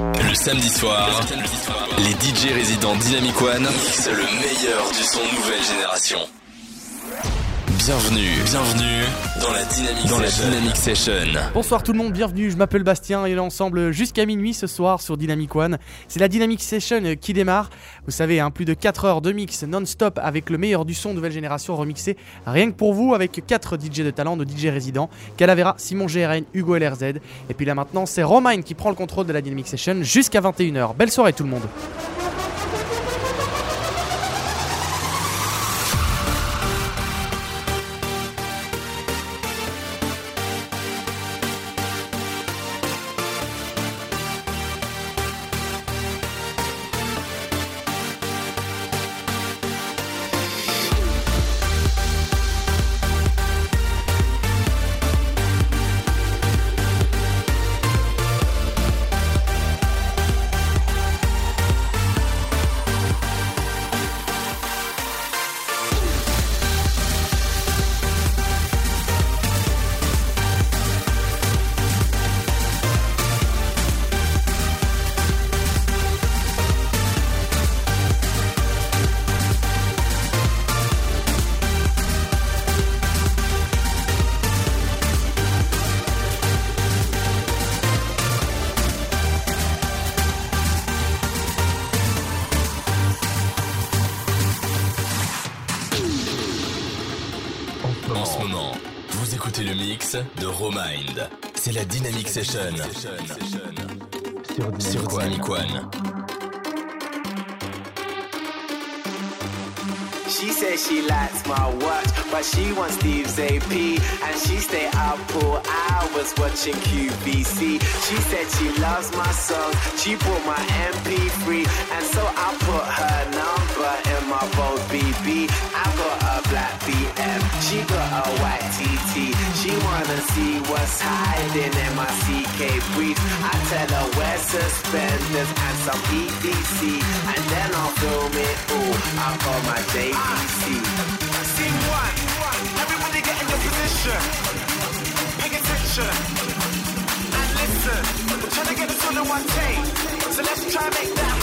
Le samedi soir, les DJ résidents Dynamic One mixent le meilleur du son nouvelle génération. Bienvenue, bienvenue dans la Dynamic, dans la Dynamic Session. Bonsoir tout le monde, bienvenue, je m'appelle Bastien et on est ensemble jusqu'à minuit ce soir sur Dynamic One. C'est la Dynamic Session qui démarre. Vous savez, hein, plus de 4 heures de mix non-stop avec le meilleur du son nouvelle génération remixé rien que pour vous avec 4 DJ de talent, nos DJ résidents, Calavera, Simon GRN, Hugo LRZ. Et puis là maintenant, c'est Romain qui prend le contrôle de la Dynamic Session jusqu'à 21h. Belle soirée tout le monde. La Session. Sur Dynamic One. She says she likes my watch, but she wants Steve's AP. And she stay up for hours watching QVC. She said she loves my songs, she bought my MP3. And so I put her number in my Bold BB. I got a black BM, she got a white TT. She wanna see what's hiding in my CK brief. I tell her wear suspenders and some EDC. And then I'll film it all. I call my JVC. Scene one. Everybody get in your position. Pay attention. And listen. We're trying to get this all in one take. So let's try and make that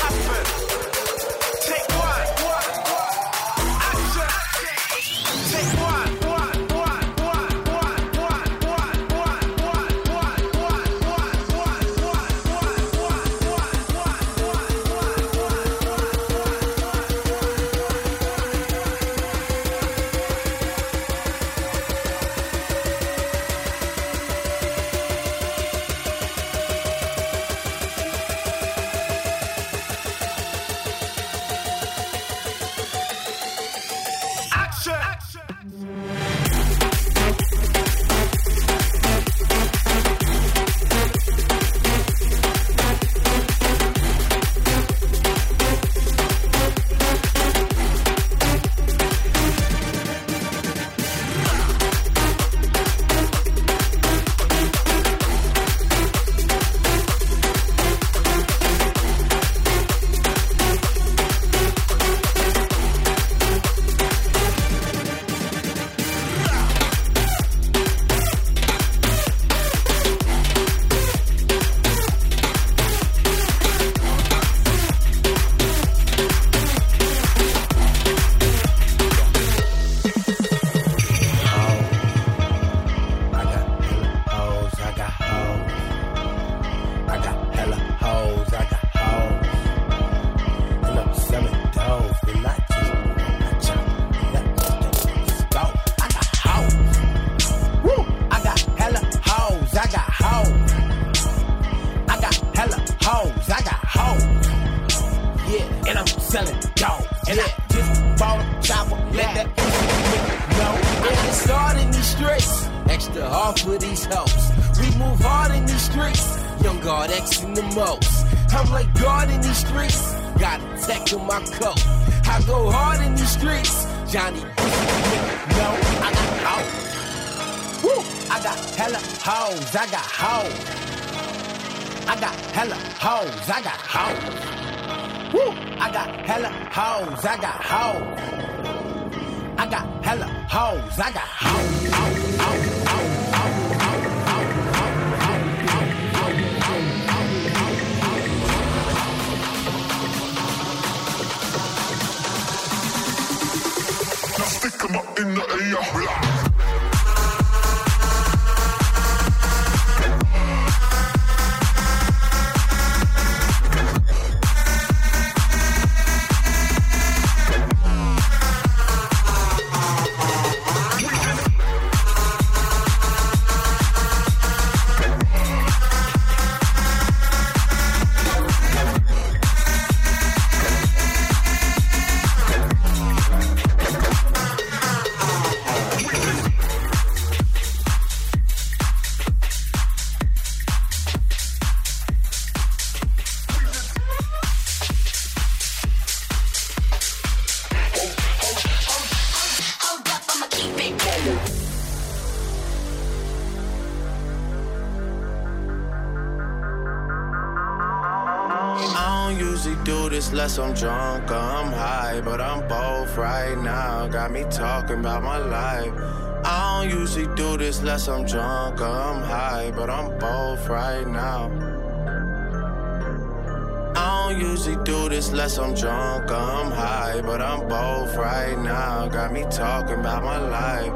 I'm drunk or I'm high, but I'm both right now. I don't usually do this unless I'm drunk or I'm high, but I'm both right now. Got me talking about my life.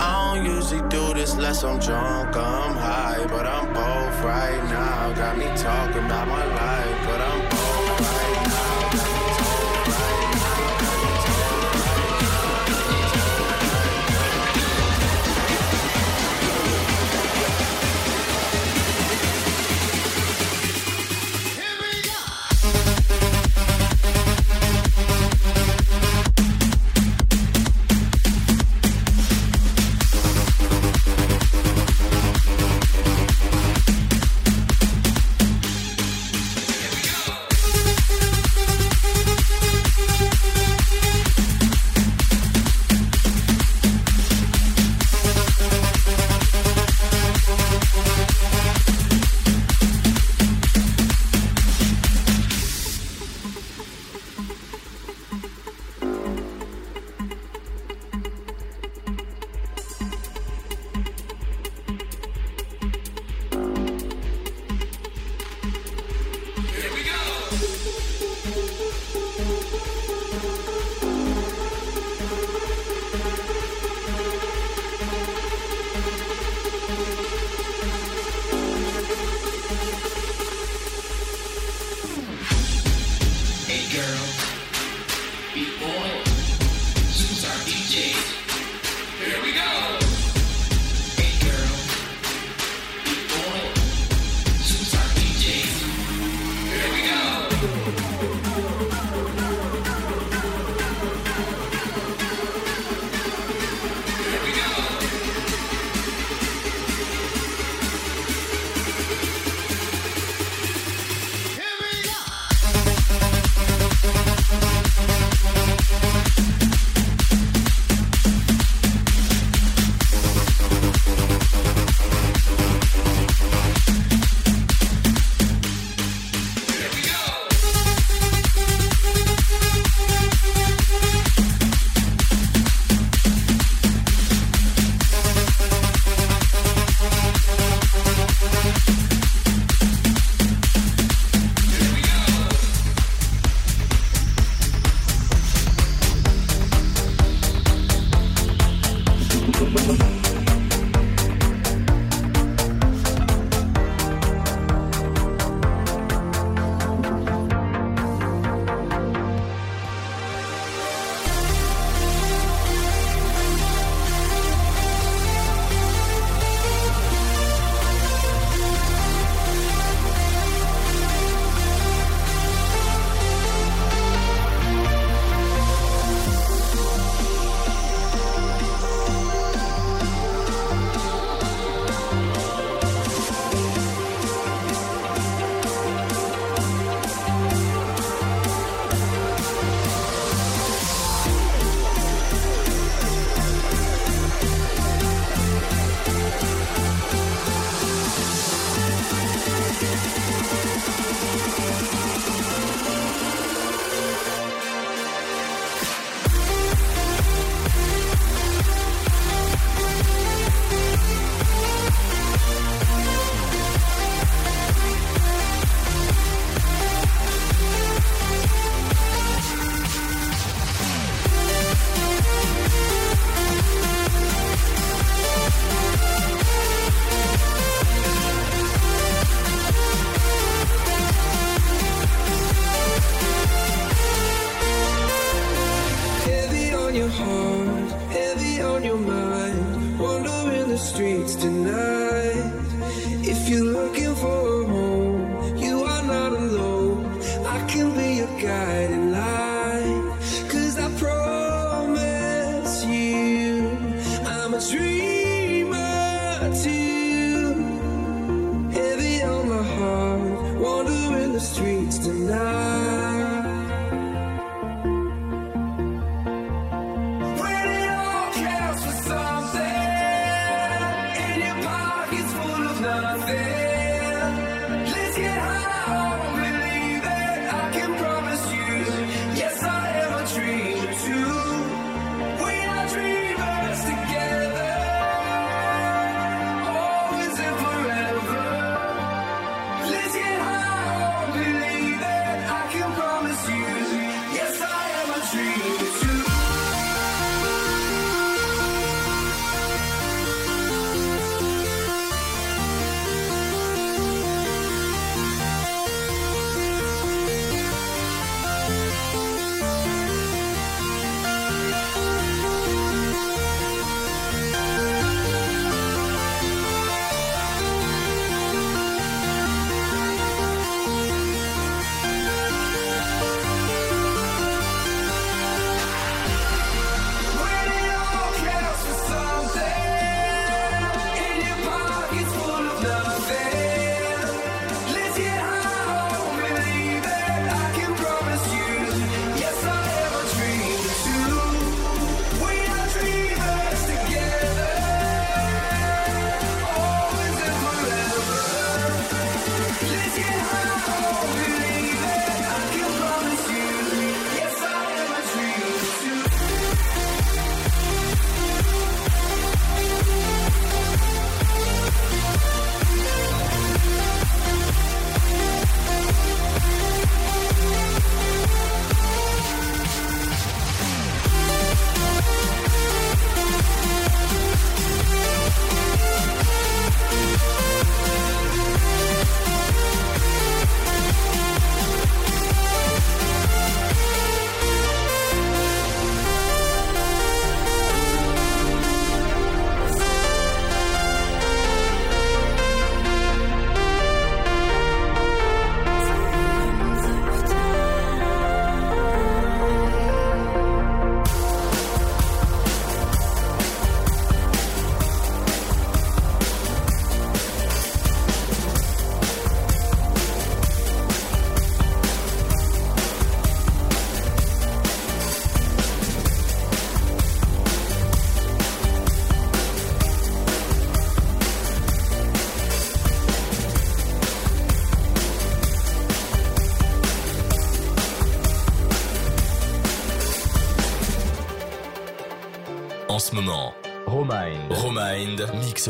I don't usually do this unless I'm drunk or I'm high, but I'm both right now. Got me talking about my life,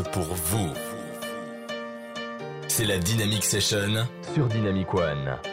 pour vous. C'est la Dynamic Session sur Dynamic One.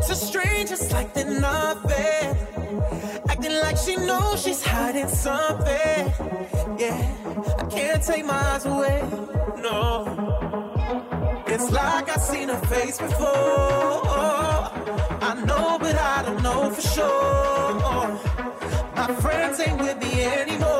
Into strangers like they're nothing. Acting like she knows she's hiding something. Yeah, I can't take my eyes away. No. It's like I've seen her face before. I know, but I don't know for sure. My friends ain't with me anymore.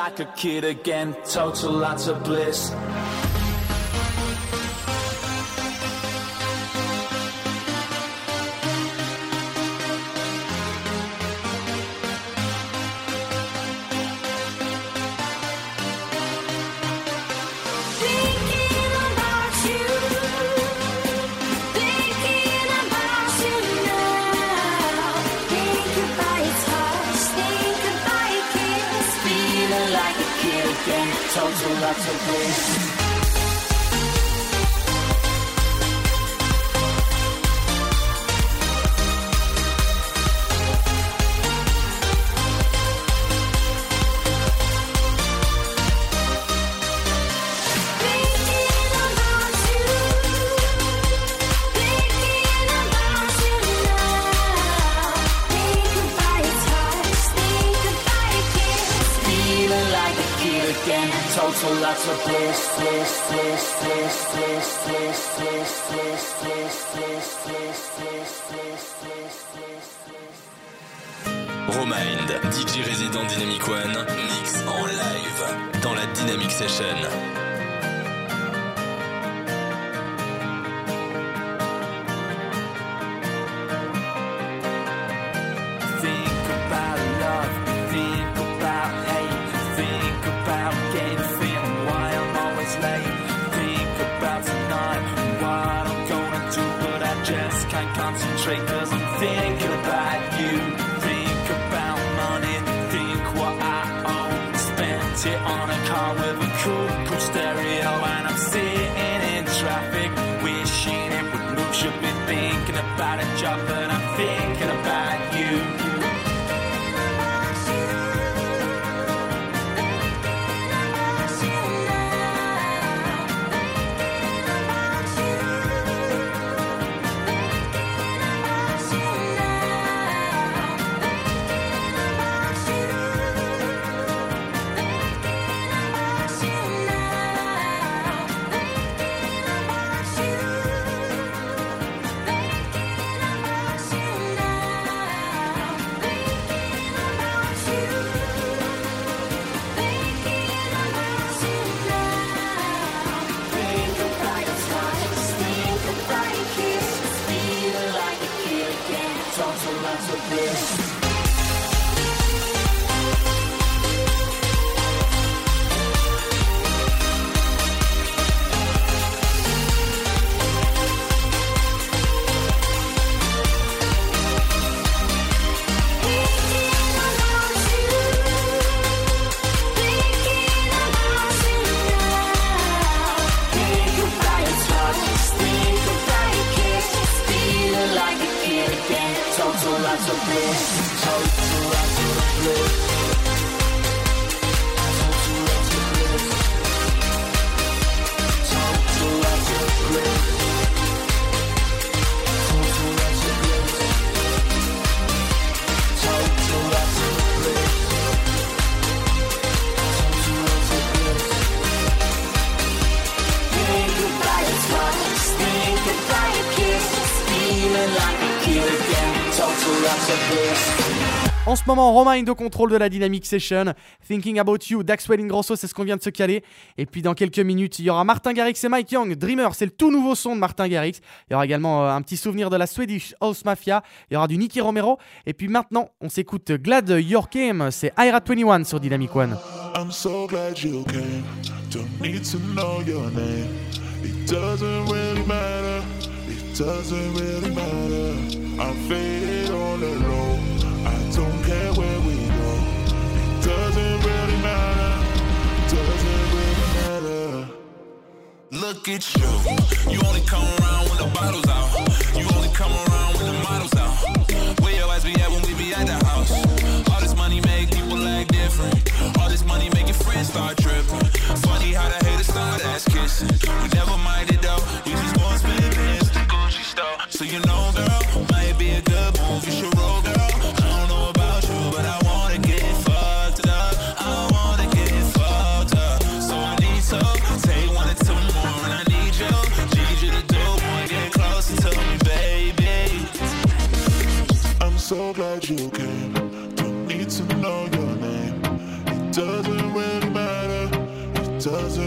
Like a kid again, total lots of bliss. Concentrate cause I'm thinking moment, Romain au contrôle de la Dynamic Session. Thinking About You, Daxwell Ingrosso, c'est ce qu'on vient de se caler. Et puis dans quelques minutes, il y aura Martin Garrix et Mike Young. Dreamer, c'est le tout nouveau son de Martin Garrix. Il y aura également euh, un petit souvenir de la Swedish House Mafia. Il y aura du Nicky Romero. Et puis maintenant, on s'écoute Glad Your Came. C'est Ira 21 sur Dynamic One. I'm so glad you came. Don't need to know your name. It doesn't really matter. It doesn't really matter. The Look at you. You only come around when the bottles out. You only come around when the models out. Where your ass be at when we be at the house? All this money make people act different. All this money make your friends start tripping. Funny how the haters start ass kissing. We never minded though. We just want to spend Gucci store. So you know, girl, you came. Don't need to know your name. It doesn't really matter. It doesn't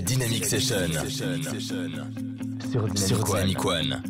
la Dynamic Session. Sur Dynamic One.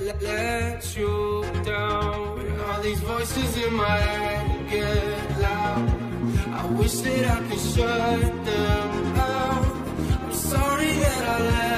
let, you down. All these voices in my head get loud, I wish that I could shut them out. I'm sorry that I let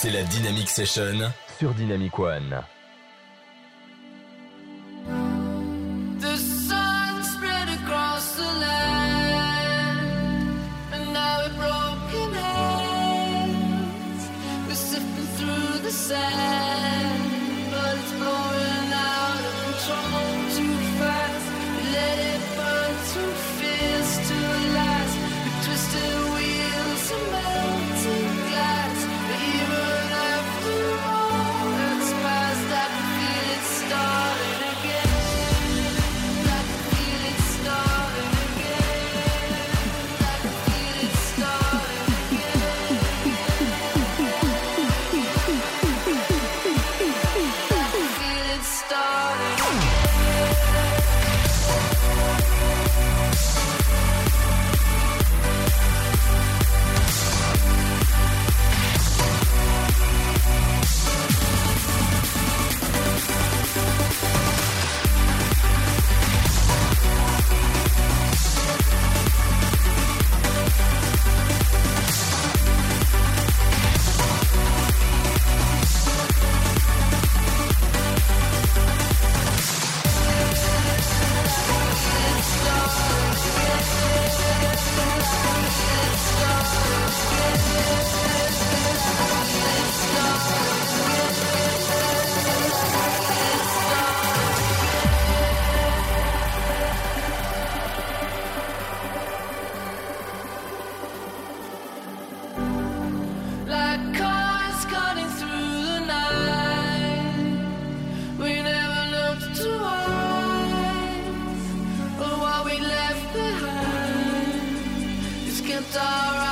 C'est la Dynamic Session sur Dynamic One. alright.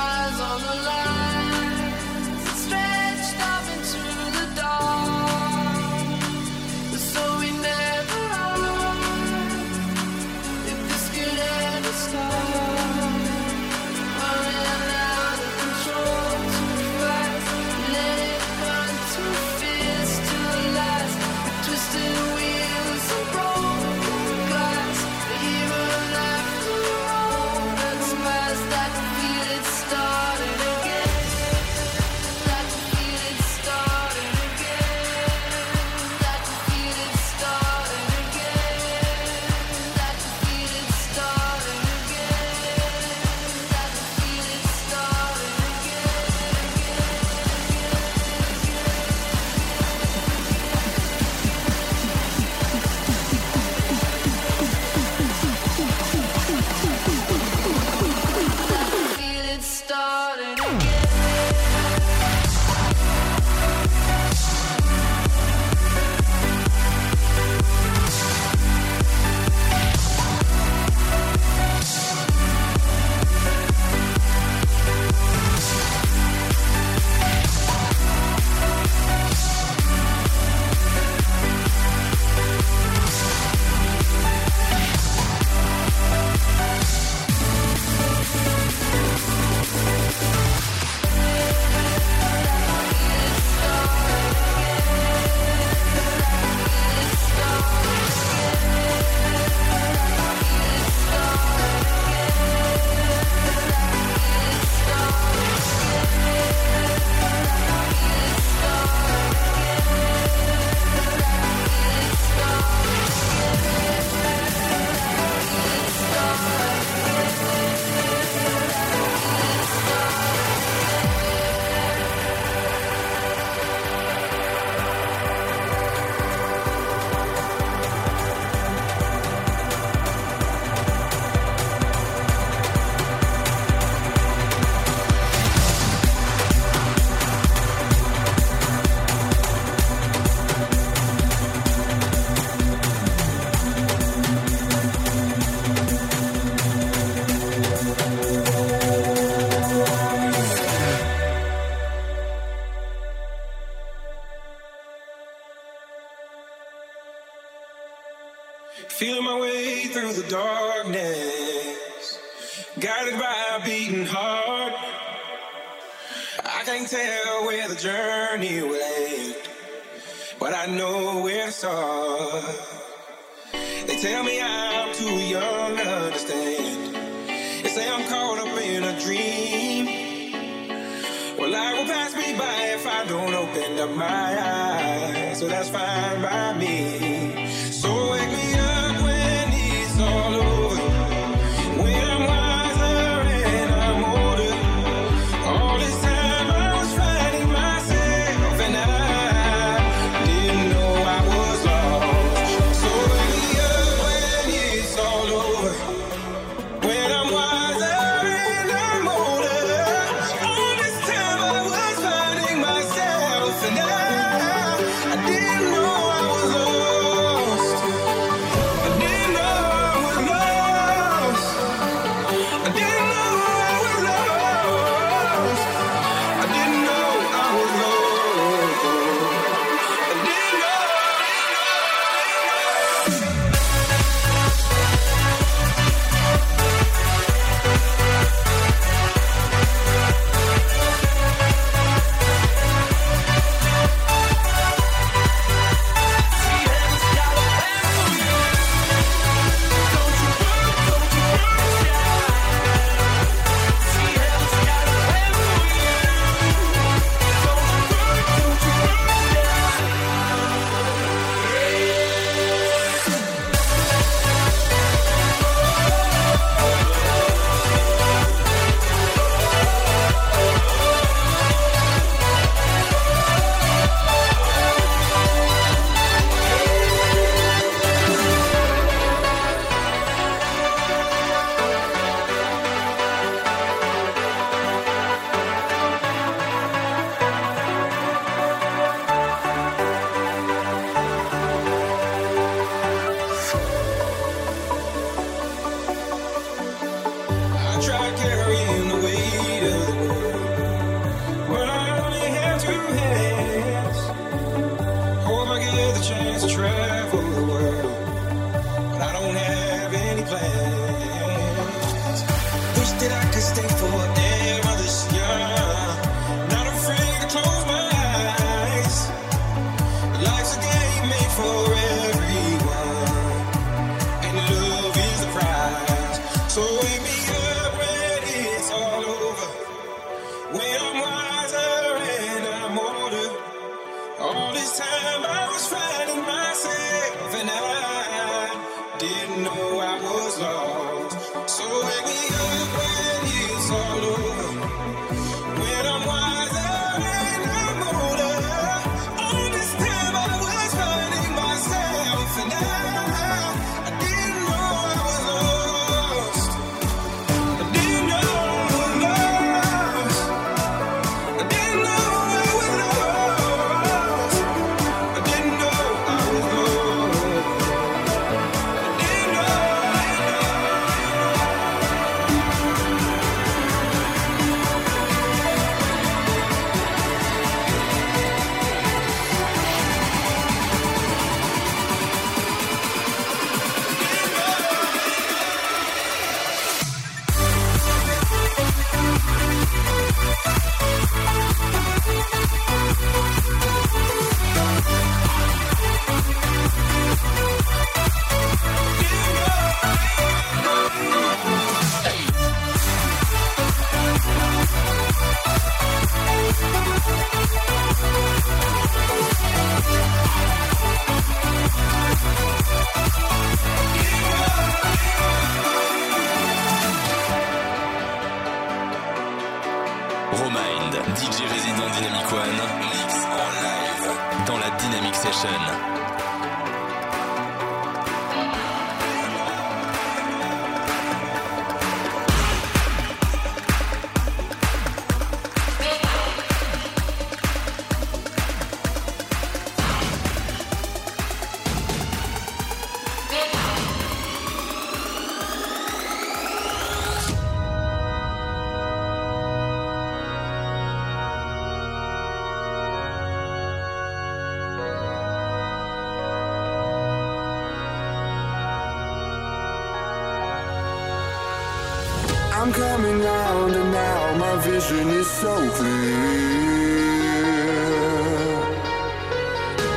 Vision is so clear.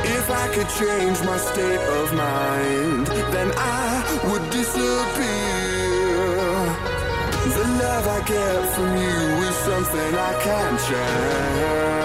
If I could change my state of mind, then I would disappear. The love I get from you is something I can't change.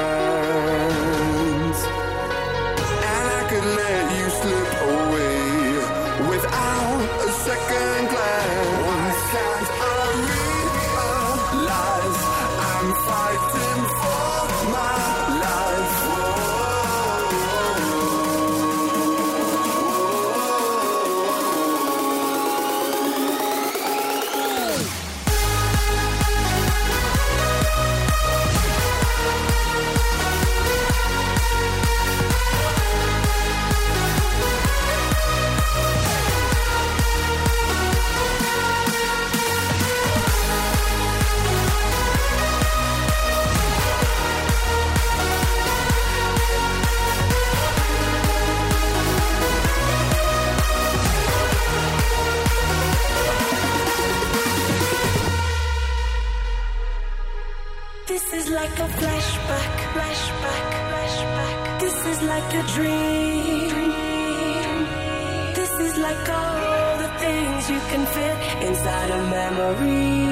Like all the things you can fit inside a memory.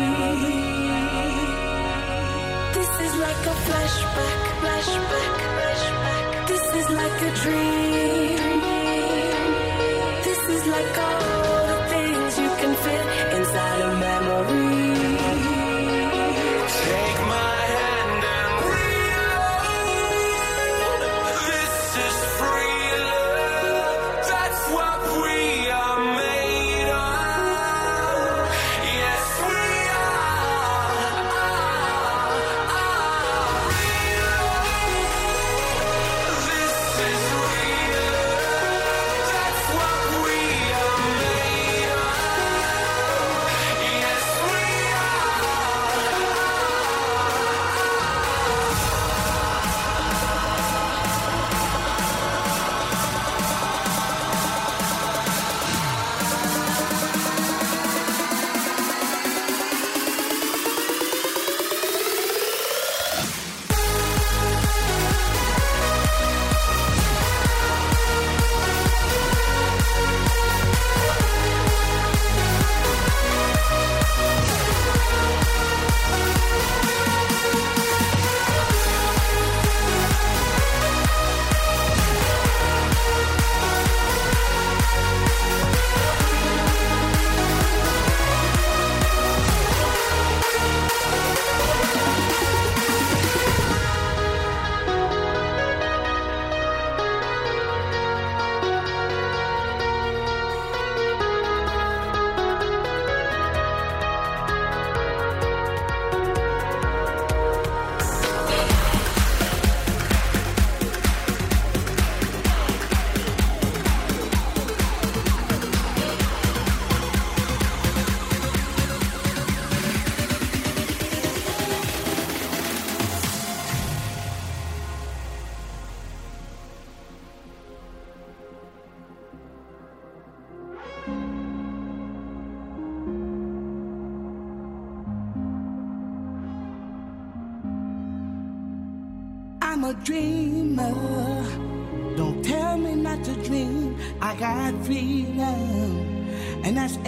This is like a flashback, flashback, flashback. This is like a dream. This is like all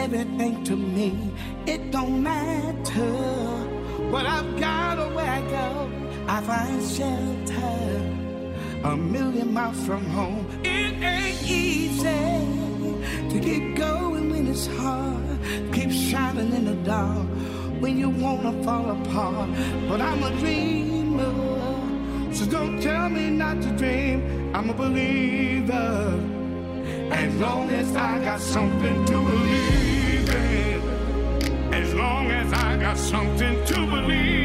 everything to me. It don't matter what I've got or where I go. I find shelter a million miles from home. It ain't easy to keep going when it's hard. Keep shining in the dark when you wanna fall apart. But I'm a dreamer. So don't tell me not to dream. I'm a believer. As long as I got something to believe in. As long as I got something to believe